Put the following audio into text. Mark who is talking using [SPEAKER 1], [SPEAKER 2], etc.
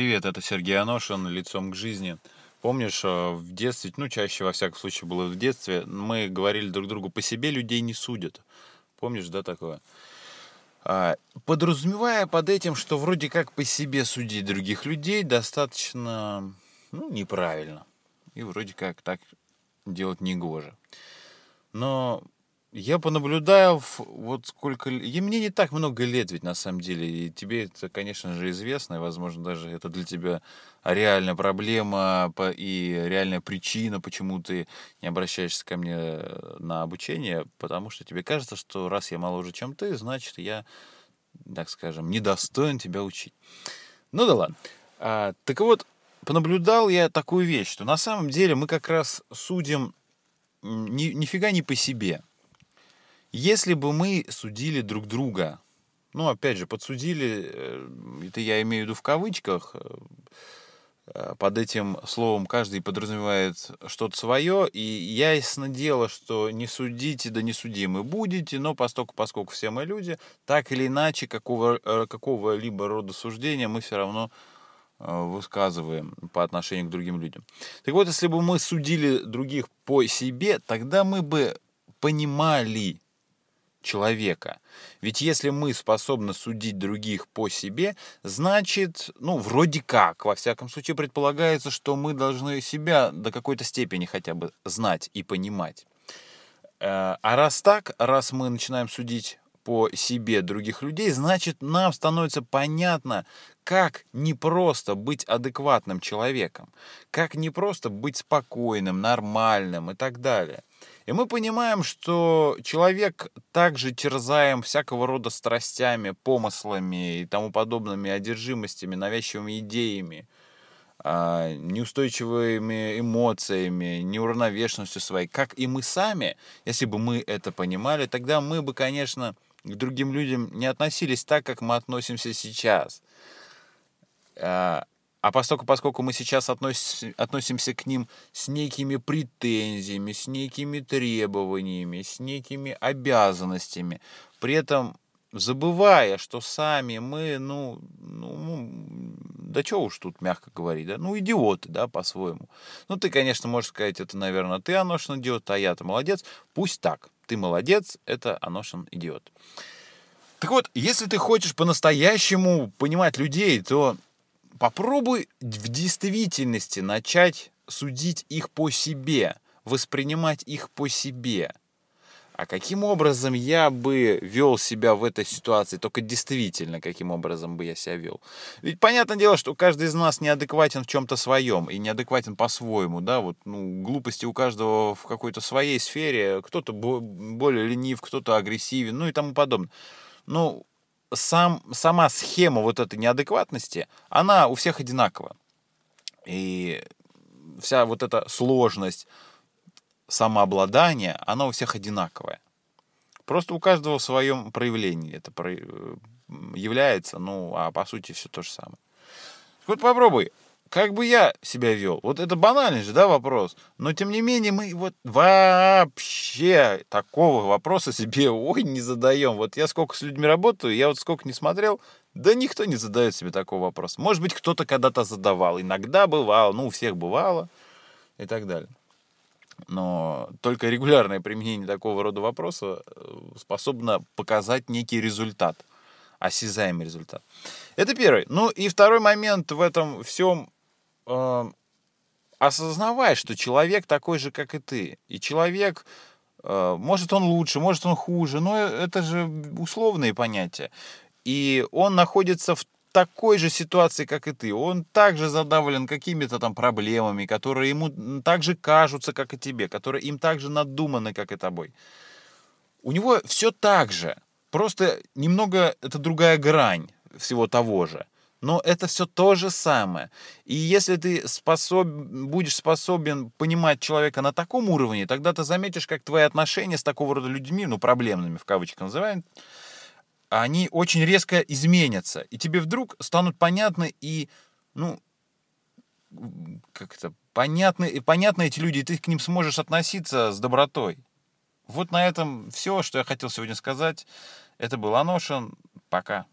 [SPEAKER 1] Привет, это Сергей Аношин, лицом к жизни. Помнишь, э, в детстве, ну, чаще, во всяком случае, было в детстве, мы говорили друг другу, по себе людей не судят. Помнишь, да, такое? А, подразумевая под этим, что вроде как по себе судить других людей достаточно, ну, неправильно. И вроде как так делать негоже. Но я понаблюдаю, вот сколько... И мне не так много лет ведь на самом деле. И тебе это, конечно же, известно. И, возможно, даже это для тебя реальная проблема и реальная причина, почему ты не обращаешься ко мне э, на обучение. Потому что тебе кажется, что раз я моложе, чем ты, значит, я, так скажем, недостоин тебя учить. Ну да ладно. А, так вот, понаблюдал я такую вещь, что на самом деле мы как раз судим ни, нифига не по себе – если бы мы судили друг друга, ну, опять же, подсудили, э, это я имею в виду в кавычках, э, э, под этим словом каждый подразумевает что-то свое, и ясно дело, что не судите, да не судимы будете, но поскольку, поскольку все мы люди, так или иначе, какого, какого-либо рода суждения мы все равно высказываем по отношению к другим людям. Так вот, если бы мы судили других по себе, тогда мы бы понимали, человека. Ведь если мы способны судить других по себе, значит, ну, вроде как, во всяком случае, предполагается, что мы должны себя до какой-то степени хотя бы знать и понимать. Э, а раз так, раз мы начинаем судить по себе других людей, значит, нам становится понятно, как не просто быть адекватным человеком, как не просто быть спокойным, нормальным и так далее. И мы понимаем, что человек также терзаем всякого рода страстями, помыслами и тому подобными одержимостями, навязчивыми идеями, а, неустойчивыми эмоциями, неуравновешенностью своей, как и мы сами, если бы мы это понимали, тогда мы бы, конечно, к другим людям не относились так, как мы относимся сейчас. А, поскольку, поскольку мы сейчас относ, относимся к ним с некими претензиями, с некими требованиями, с некими обязанностями, при этом забывая, что сами мы, ну, ну, ну да что уж тут мягко говорить, да, ну, идиоты, да, по-своему. Ну, ты, конечно, можешь сказать, это, наверное, ты, Аношин, идиот, а я-то молодец. Пусть так. Ты молодец, это Аношин идиот. Так вот, если ты хочешь по-настоящему понимать людей, то Попробуй в действительности начать судить их по себе, воспринимать их по себе. А каким образом я бы вел себя в этой ситуации? Только действительно, каким образом бы я себя вел? Ведь понятное дело, что каждый из нас неадекватен в чем-то своем и неадекватен по-своему, да, вот, ну, глупости у каждого в какой-то своей сфере, кто-то более ленив, кто-то агрессивен, ну и тому подобное. Ну, сам, сама схема вот этой неадекватности, она у всех одинакова. И вся вот эта сложность самообладания, она у всех одинаковая. Просто у каждого в своем проявлении это является, ну, а по сути все то же самое. Вот попробуй как бы я себя вел? Вот это банальный же, да, вопрос. Но тем не менее мы вот вообще такого вопроса себе ой не задаем. Вот я сколько с людьми работаю, я вот сколько не смотрел, да никто не задает себе такого вопроса. Может быть, кто-то когда-то задавал, иногда бывало, ну, у всех бывало и так далее. Но только регулярное применение такого рода вопроса э, способно показать некий результат, осязаемый результат. Это первый. Ну и второй момент в этом всем э, осознавай, что человек такой же, как и ты. И человек, э, может он лучше, может он хуже, но это же условные понятия. И он находится в такой же ситуации, как и ты. Он также задавлен какими-то там проблемами, которые ему также кажутся, как и тебе, которые им также надуманы, как и тобой. У него все так же. Просто немного это другая грань всего того же но это все то же самое. И если ты способ, будешь способен понимать человека на таком уровне, тогда ты заметишь, как твои отношения с такого рода людьми, ну, проблемными в кавычках называем, они очень резко изменятся. И тебе вдруг станут понятны и, ну, как это, понятны, и понятны эти люди, и ты к ним сможешь относиться с добротой. Вот на этом все, что я хотел сегодня сказать. Это был Аношин. Пока.